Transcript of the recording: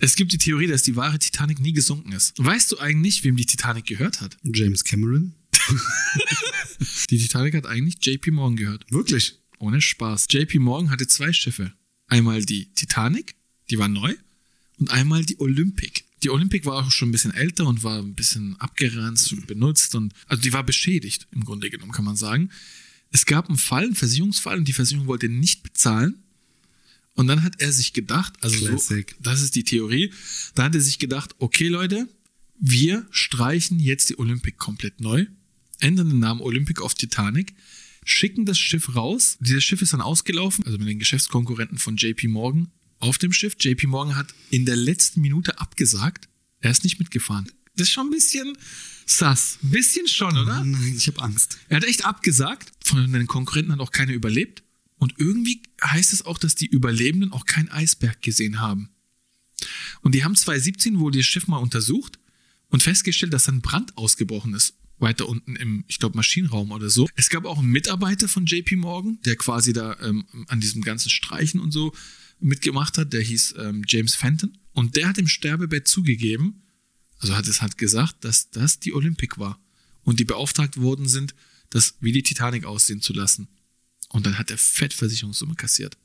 Es gibt die Theorie, dass die wahre Titanic nie gesunken ist. Weißt du eigentlich, wem die Titanic gehört hat? James Cameron? Die Titanic hat eigentlich JP Morgan gehört. Wirklich? Ohne Spaß. JP Morgan hatte zwei Schiffe. Einmal die Titanic, die war neu, und einmal die Olympic. Die Olympic war auch schon ein bisschen älter und war ein bisschen abgeranzt und benutzt und also die war beschädigt im Grunde genommen, kann man sagen. Es gab einen Fall, einen Versicherungsfall und die Versicherung wollte nicht bezahlen. Und dann hat er sich gedacht, also so, das ist die Theorie, da hat er sich gedacht, okay Leute, wir streichen jetzt die Olympic komplett neu, ändern den Namen Olympic auf Titanic, schicken das Schiff raus. Dieses Schiff ist dann ausgelaufen, also mit den Geschäftskonkurrenten von JP Morgan auf dem Schiff. JP Morgan hat in der letzten Minute abgesagt. Er ist nicht mitgefahren. Das ist schon ein bisschen sass. Ein bisschen schon, oder? Nein, ich habe Angst. Er hat echt abgesagt. Von den Konkurrenten hat auch keiner überlebt. Und irgendwie heißt es auch, dass die Überlebenden auch keinen Eisberg gesehen haben. Und die haben 2017 wohl das Schiff mal untersucht und festgestellt, dass ein Brand ausgebrochen ist. Weiter unten im, ich glaube, Maschinenraum oder so. Es gab auch einen Mitarbeiter von JP Morgan, der quasi da ähm, an diesem ganzen Streichen und so mitgemacht hat. Der hieß ähm, James Fenton. Und der hat im Sterbebett zugegeben, also hat es halt gesagt, dass das die Olympic war. Und die beauftragt worden sind, das wie die Titanic aussehen zu lassen. Und dann hat er Fettversicherungssumme kassiert.